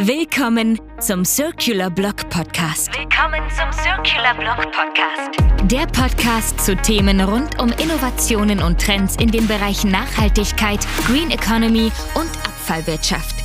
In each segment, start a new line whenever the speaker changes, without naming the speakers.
Willkommen zum Circular Block Podcast.
Willkommen zum Circular Block Podcast.
Der Podcast zu Themen rund um Innovationen und Trends in den Bereichen Nachhaltigkeit, Green Economy und Abfallwirtschaft.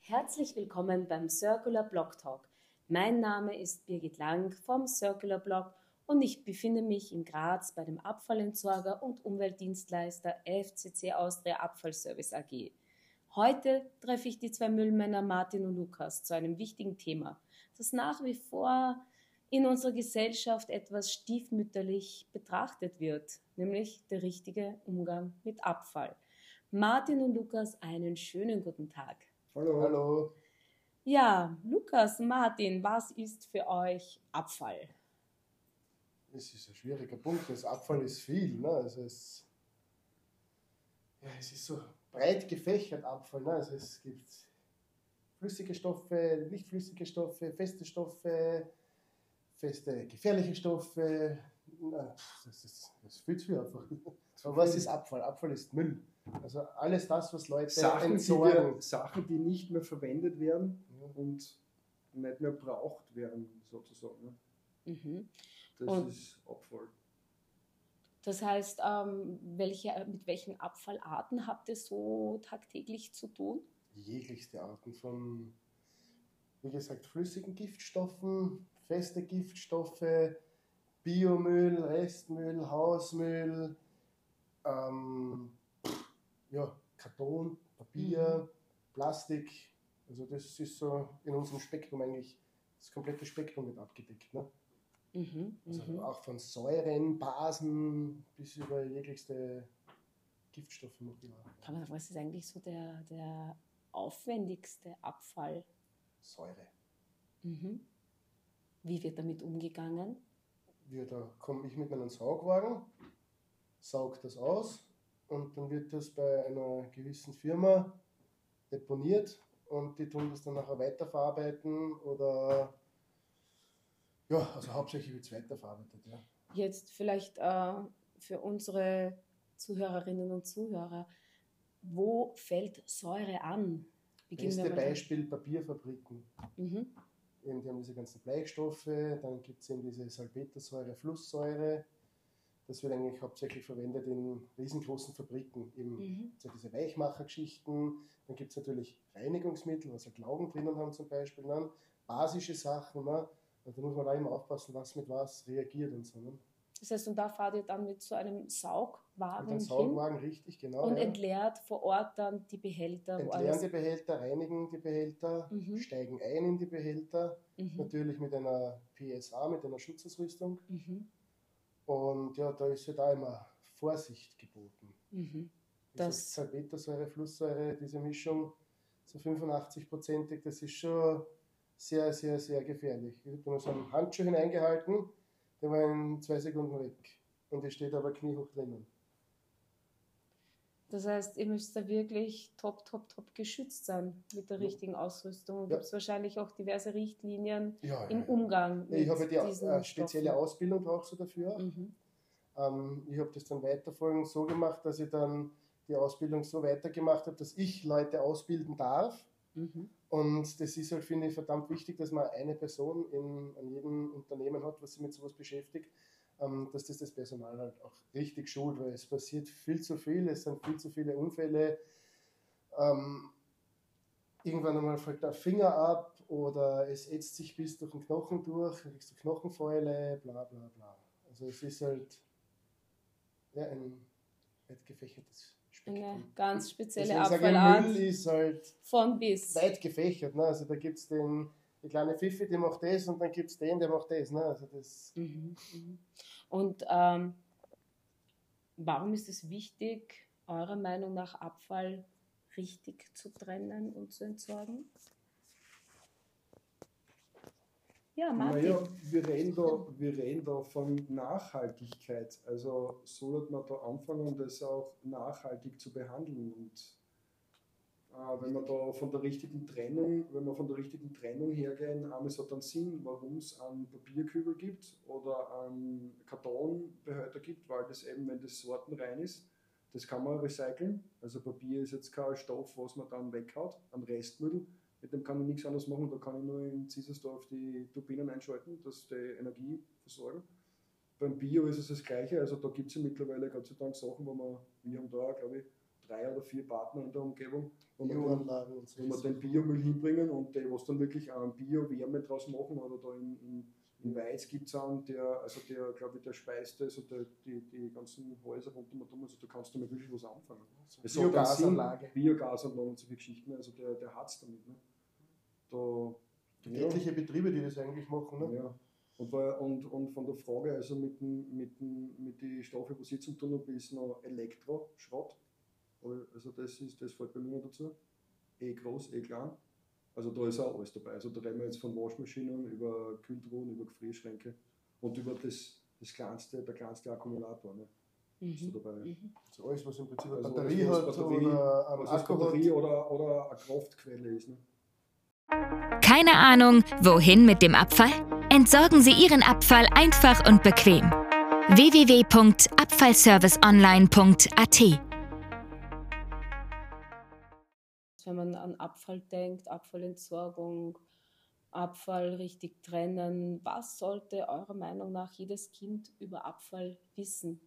Herzlich willkommen beim Circular Block Talk. Mein Name ist Birgit Lang vom Circular Block und ich befinde mich in Graz bei dem Abfallentsorger und Umweltdienstleister FCC Austria Abfallservice AG. Heute treffe ich die zwei Müllmänner Martin und Lukas zu einem wichtigen Thema, das nach wie vor in unserer Gesellschaft etwas stiefmütterlich betrachtet wird, nämlich der richtige Umgang mit Abfall. Martin und Lukas, einen schönen guten Tag.
Hallo. Hallo.
Ja, Lukas, Martin, was ist für euch Abfall?
Das ist ein schwieriger Punkt. Das Abfall ist viel. Ne? Also es, ja, es ist so breit gefächert Abfall. Ne? Also es gibt flüssige Stoffe, nicht flüssige Stoffe, feste Stoffe, feste gefährliche Stoffe. Das ist, das ist viel zu viel einfach. Aber was ist Abfall? Abfall ist Müll. Also alles das, was Leute
Sachen, entsorgen. Die Sachen, die nicht mehr verwendet werden und nicht mehr braucht werden, sozusagen. Mhm. Das und ist Abfall.
Das heißt, ähm, welche, mit welchen Abfallarten habt ihr so tagtäglich zu tun?
Jeglichste Arten von, wie gesagt, flüssigen Giftstoffen, feste Giftstoffe, Biomüll, Restmüll, Hausmüll, ähm, ja, Karton, Papier, mhm. Plastik. Also das ist so in unserem Spektrum eigentlich das komplette Spektrum mit abgedeckt. Ne? Mhm, also mhm. auch von Säuren, Basen bis über jeglichste Giftstoffe
Kann man sagen, was ist eigentlich so der, der aufwendigste Abfall?
Säure.
Mhm. Wie wird damit umgegangen?
Ja, da komme ich mit meinem Saugwagen, saug das aus und dann wird das bei einer gewissen Firma deponiert und die tun das dann nachher weiterverarbeiten oder ja, also hauptsächlich wird es weiterverarbeitet, ja.
Jetzt vielleicht äh, für unsere Zuhörerinnen und Zuhörer, wo fällt Säure an?
Beginnen Beste Beispiel Papierfabriken. Mhm. Eben, die haben diese ganzen Bleistoffe, dann gibt es eben diese Salpetersäure, Flusssäure. Das wird eigentlich hauptsächlich verwendet in riesengroßen Fabriken. Eben mhm. so diese Weichmachergeschichten. Dann gibt es natürlich Reinigungsmittel, was also Laugen drinnen haben zum Beispiel. Dann basische Sachen. Ne? Also da muss man da immer aufpassen, was mit was reagiert und so. Ne?
Das heißt, und da fahrt ihr dann mit so einem Saugwagen mit einem
Saugwagen, hin richtig, genau.
Und ja. entleert vor Ort dann die Behälter.
Entleeren die Behälter, reinigen die Behälter, mhm. steigen ein in die Behälter, mhm. natürlich mit einer PSA, mit einer Schutzausrüstung. Mhm. Und ja, da ist ja da immer Vorsicht geboten. Mhm. Das Salpetersäure, Flusssäure, diese Mischung, so 85-prozentig, das ist schon sehr, sehr, sehr gefährlich. Ich habe da so einen Handschuh hineingehalten, der war in zwei Sekunden weg. Und die steht aber kniehoch drinnen.
Das heißt, ihr müsst da wirklich top, top, top geschützt sein mit der richtigen Ausrüstung. Und ja. gibt es wahrscheinlich auch diverse Richtlinien ja, ja, im Umgang.
mit ich habe die äh, spezielle Stoffen. Ausbildung brauchst du dafür. Mhm. Ähm, ich habe das dann weiterfolgend so gemacht, dass ich dann die Ausbildung so weitergemacht habe, dass ich Leute ausbilden darf. Mhm. Und das ist halt, finde ich, verdammt wichtig, dass man eine Person in, an jedem Unternehmen hat, was sich mit sowas beschäftigt, ähm, dass das das Personal halt auch richtig schult, weil es passiert viel zu viel, es sind viel zu viele Unfälle. Ähm, irgendwann einmal fällt der Finger ab oder es ätzt sich bis durch den Knochen durch, dann kriegst du Knochenfäule, bla bla bla. Also es ist halt ja, ein weit gefächertes
eine ganz spezielle Abfallart.
Müll ist halt
von bis.
weit gefächert. Ne? Also da gibt es den, die kleine Pfiffi, die macht das und dann gibt es den, der macht das. Ne? Also das
mhm, mhm. Und ähm, warum ist es wichtig, eurer Meinung nach Abfall richtig zu trennen und zu entsorgen?
Ja, Martin. Naja, wir reden, da, wir reden da von Nachhaltigkeit. Also sollte man da anfangen, das auch nachhaltig zu behandeln. Und äh, wenn man da von der richtigen Trennung, wenn wir von der richtigen Trennung hergehen, einmal es hat dann Sinn, warum es einen Papierkübel gibt oder einen Kartonbehälter gibt, weil das eben, wenn das sortenrein ist, das kann man recyceln. Also Papier ist jetzt kein Stoff, was man dann weghaut, an Restmüll. Mit dem kann ich nichts anderes machen, da kann ich nur in Ziesersdorf die Turbinen einschalten, dass die Energie versorgen. Beim Bio ist es das Gleiche, also da gibt es ja mittlerweile Gott sei Dank Sachen, wo man, wir haben da glaube ich drei oder vier Partner in der Umgebung, wo man, man den Biomüll hinbringen und die, was dann wirklich an Bio-Wärme draus machen oder da in, in, in Weiz gibt es einen, der, also der, glaube ich, der speist und der, die, die ganzen Häuser rund um also da kannst du mit wirklich was anfangen. Also Biogasanlage. Biogasanlage und solche Geschichten, also der, der hat es damit. Ne?
Da, ja. etliche Betriebe, die das eigentlich machen. Ne?
Ja. Und, und, und von der Frage, also mit, den, mit, mit Stoffe, was ich zum tun habe, ist noch Elektroschrott. Also das, ist, das fällt bei mir dazu. Eh groß, eh klein. Also da ist auch alles dabei. Also da reden wir jetzt von Waschmaschinen über Kühltruhen, über Gefrierschränke und über das, das kleinste, der kleinste Akkumulator. Ne? Mhm. Ist da dabei. Mhm.
Also alles, was im Prinzip eine also Batterie hat Batterie, oder
ein Akku Batterie oder, oder eine Kraftquelle ist. Ne?
Keine Ahnung, wohin mit dem Abfall? Entsorgen Sie Ihren Abfall einfach und bequem. www.abfallserviceonline.at
Wenn man an Abfall denkt, Abfallentsorgung, Abfall richtig trennen, was sollte eurer Meinung nach jedes Kind über Abfall wissen?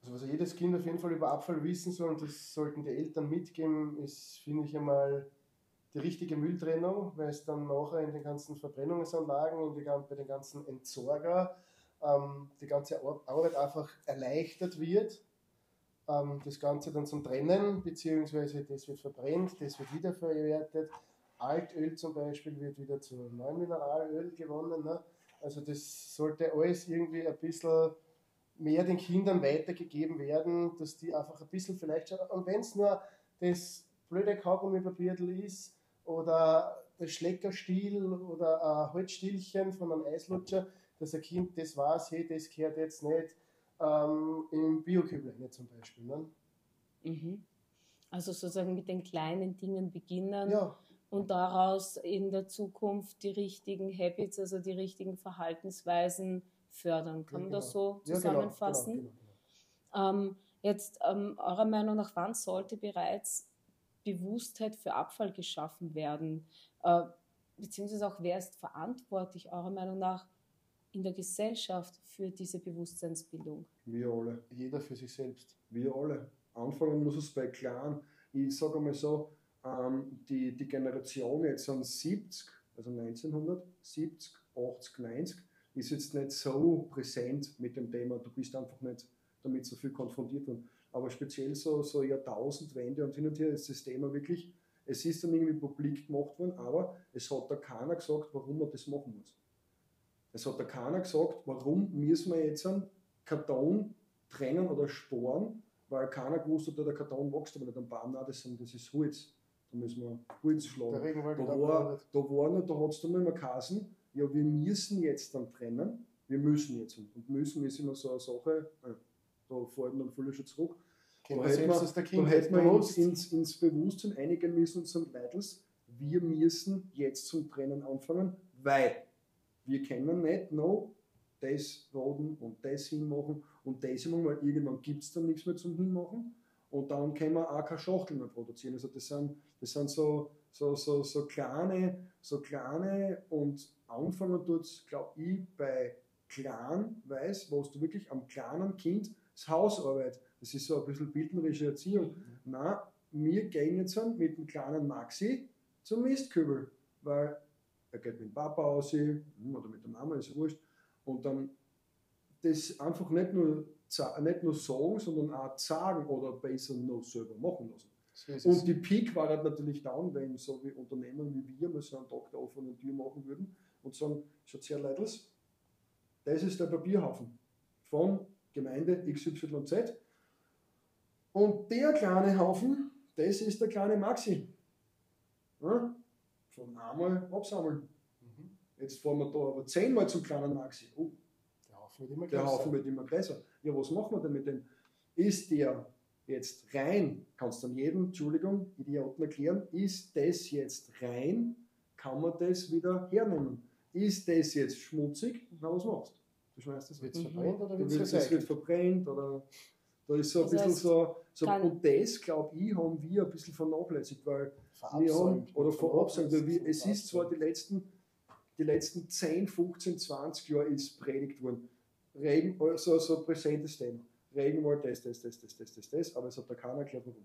Also was jedes Kind auf jeden Fall über Abfall wissen soll, und das sollten die Eltern mitgeben, ist, finde ich einmal, die richtige Mülltrennung, weil es dann nachher in den ganzen Verbrennungsanlagen, in die, bei den ganzen Entsorger ähm, die ganze Arbeit einfach erleichtert wird. Ähm, das Ganze dann zum Trennen, beziehungsweise das wird verbrennt, das wird wiederverwertet. Altöl zum Beispiel wird wieder zu neuem Mineralöl gewonnen. Ne? Also das sollte alles irgendwie ein bisschen mehr den Kindern weitergegeben werden, dass die einfach ein bisschen vielleicht, und wenn es nur das blöde Kaugummipapier ist, oder der Schleckerstiel oder ein Holzstielchen von einem Eislutscher, dass ein Kind das weiß, hey, das gehört jetzt nicht ähm, im Biokübel rein zum Beispiel. Ne?
Mhm. Also sozusagen mit den kleinen Dingen beginnen ja. und daraus in der Zukunft die richtigen Habits, also die richtigen Verhaltensweisen fördern. Kann ja, man das so zusammenfassen? Ja, genau, genau, genau. Ähm, jetzt ähm, eurer Meinung nach, wann sollte bereits Bewusstheit für Abfall geschaffen werden? Äh, beziehungsweise auch, wer ist verantwortlich, eurer Meinung nach, in der Gesellschaft für diese Bewusstseinsbildung?
Wir alle.
Jeder für sich selbst.
Wir alle. Anfangen muss es bei Kleinen. Ich sage einmal so, ähm, die, die Generation jetzt an 70, also 1970, 80, 90, ist jetzt nicht so präsent mit dem Thema. Du bist einfach nicht damit so viel konfrontiert worden. Aber speziell so, so Jahrtausendwende und hin und her ist das Thema wirklich, es ist dann irgendwie publik gemacht worden, aber es hat da keiner gesagt, warum man das machen muss. Es hat da keiner gesagt, warum müssen wir jetzt einen Karton trennen oder sparen, weil keiner gewusst hat, der Karton wächst aber nicht am Baum, nein, das, das ist Holz. Da müssen wir Holz schlagen. Da war, da war noch, da hat es dann immer geheißen, ja, wir müssen jetzt dann trennen, wir müssen jetzt. Und müssen ist immer so eine Sache, äh, da fällt man viele schon zurück. Da hätte man, da hätte man uns ins, ins Bewusstsein einigen müssen und sagen, Leitels, wir müssen jetzt zum Trennen anfangen, weil wir können nicht noch das roden und das hinmachen und das hinmachen, weil irgendwann gibt es dann nichts mehr zum Hinmachen und dann können wir auch keine Schachtel mehr produzieren. Also das sind, das sind so, so, so, so kleine, so kleine und anfangen tut es, glaube ich, bei klein weiß, wo du wirklich am kleinen Kind das Hausarbeit, das ist so ein bisschen bildnerische Erziehung. Mhm. Na, wir gehen jetzt mit dem kleinen Maxi zum Mistkübel, weil er geht mit dem Papa aus hm, oder mit der Mama, ist wurscht. Und dann das einfach nicht nur, nicht nur sagen, sondern auch sagen oder besser noch selber machen lassen. So und die Peak war halt natürlich dann, wenn so wie Unternehmen wie wir mal so einen Tag der offenen Tür machen würden und sagen, schaut sehr leidlos, das ist der Papierhaufen von Gemeinde XYZ. Und der kleine Haufen, das ist der kleine Maxi. Ja? Von einmal absammeln. Mhm. Jetzt fahren wir da aber zehnmal zum kleinen Maxi. Oh, der Haufen wird immer größer. Der Haufen wird immer größer. Ja, was machen wir denn mit dem? Ist der jetzt rein? Kannst du dann jedem, Entschuldigung, Idioten erklären, ist das jetzt rein? Kann man das wieder hernehmen? Ist das jetzt schmutzig? Na, was machst du? Du schmeißt das. Wird es mhm. verbrennt oder wird es recycelt? Es wird verbrennt oder Da ist so ein also bisschen so, so und das, glaube ich, haben wir ein bisschen vernachlässigt, weil wir haben, oder verabsäumt, es ist zwar die letzten, die letzten 10, 15, 20 Jahre ist predigt worden, Regen, so, so präsentes Thema. Regenwald, das, das, das, das, das, das, das, aber es hat da keiner erklärt, warum.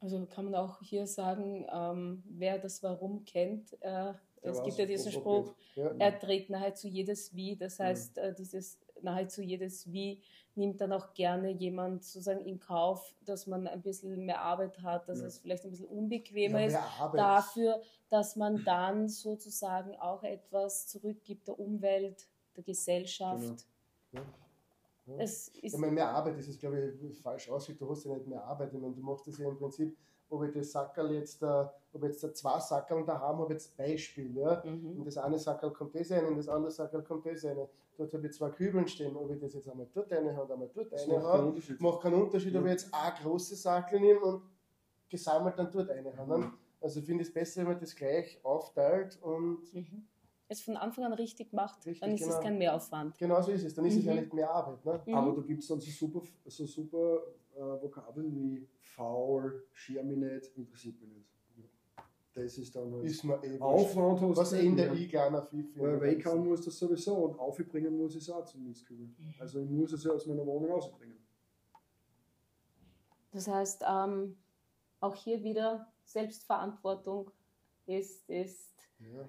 Also kann man auch hier sagen, ähm, wer das Warum kennt, äh, es gibt ja diesen Spruch, ja. er trägt nahezu jedes Wie, das heißt, äh, dieses nahezu jedes Wie nimmt dann auch gerne jemand sozusagen in Kauf, dass man ein bisschen mehr Arbeit hat, dass ja. es vielleicht ein bisschen unbequemer ja, ist, dafür, dass man dann sozusagen auch etwas zurückgibt der Umwelt, der Gesellschaft. Genau.
Ja. Es ist ich meine, mehr Arbeit ist es, glaube ich, falsch ausgedrückt. Du hast ja nicht mehr Arbeit. Ich meine, du machst das ja im Prinzip, ob ich das Sackerl jetzt, uh, ob ich jetzt da zwei Sackerl da haben, habe jetzt Beispiel. Ja? Mhm. In das eine Sackerl kommt das rein, in das andere Sackerl kommt das rein. Dort habe ich zwei Kübeln stehen, ob ich das jetzt einmal dort eine habe, einmal dort eine habe. Macht keinen Unterschied, ja. ob ich jetzt ein großes Sackerl nehme und gesammelt dann dort eine habe. Mhm. Also ich finde es besser, wenn man das gleich aufteilt und. Mhm
es von Anfang an richtig macht, richtig, dann ist genau. es kein Mehraufwand.
Genau so ist es, dann ist mhm. es ja mhm. nicht mehr Arbeit. Ne?
Mhm. Aber da gibt es dann so super, so super äh, Vokabeln wie faul, Germinate, interessiert mich nicht. Das ist dann halt
ist man eh
Aufwand hast
Was ändert ich kleiner Fifi?
Weil weghauen muss das sowieso und aufbringen muss ich es auch zum Mistkübel. Mhm. Also ich muss es ja aus meiner Wohnung rausbringen.
Das heißt, ähm, auch hier wieder Selbstverantwortung ist, ist
ja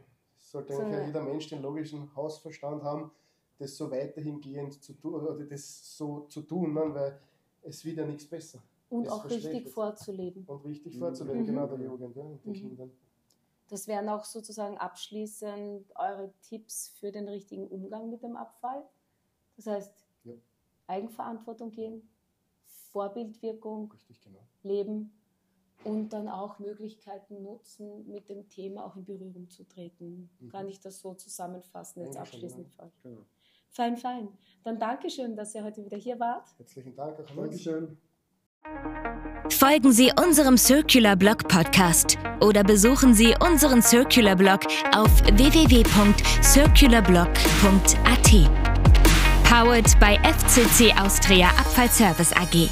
sollte eigentlich so, jeder Mensch den logischen Hausverstand haben, das so weiterhingehend zu tun, oder das so zu tun, ne? weil es wird ja nichts besser.
Und auch richtig vorzuleben.
Und richtig mhm. vorzuleben, mhm. genau der Jugend, ja, den mhm. Kindern.
Das wären auch sozusagen abschließend eure Tipps für den richtigen Umgang mit dem Abfall. Das heißt, ja. Eigenverantwortung gehen, Vorbildwirkung,
Richtig, genau.
leben und dann auch Möglichkeiten nutzen, mit dem Thema auch in Berührung zu treten. Mhm. Kann ich das so zusammenfassen, jetzt abschließend? Genau. Fein, fein. Dann Dankeschön, dass ihr heute wieder hier wart.
Herzlichen Dank. Auch Dankeschön.
Folgen Sie unserem Circular Blog Podcast oder besuchen Sie unseren Circular Blog auf www.circularblog.at. Powered by FCC Austria Abfallservice AG.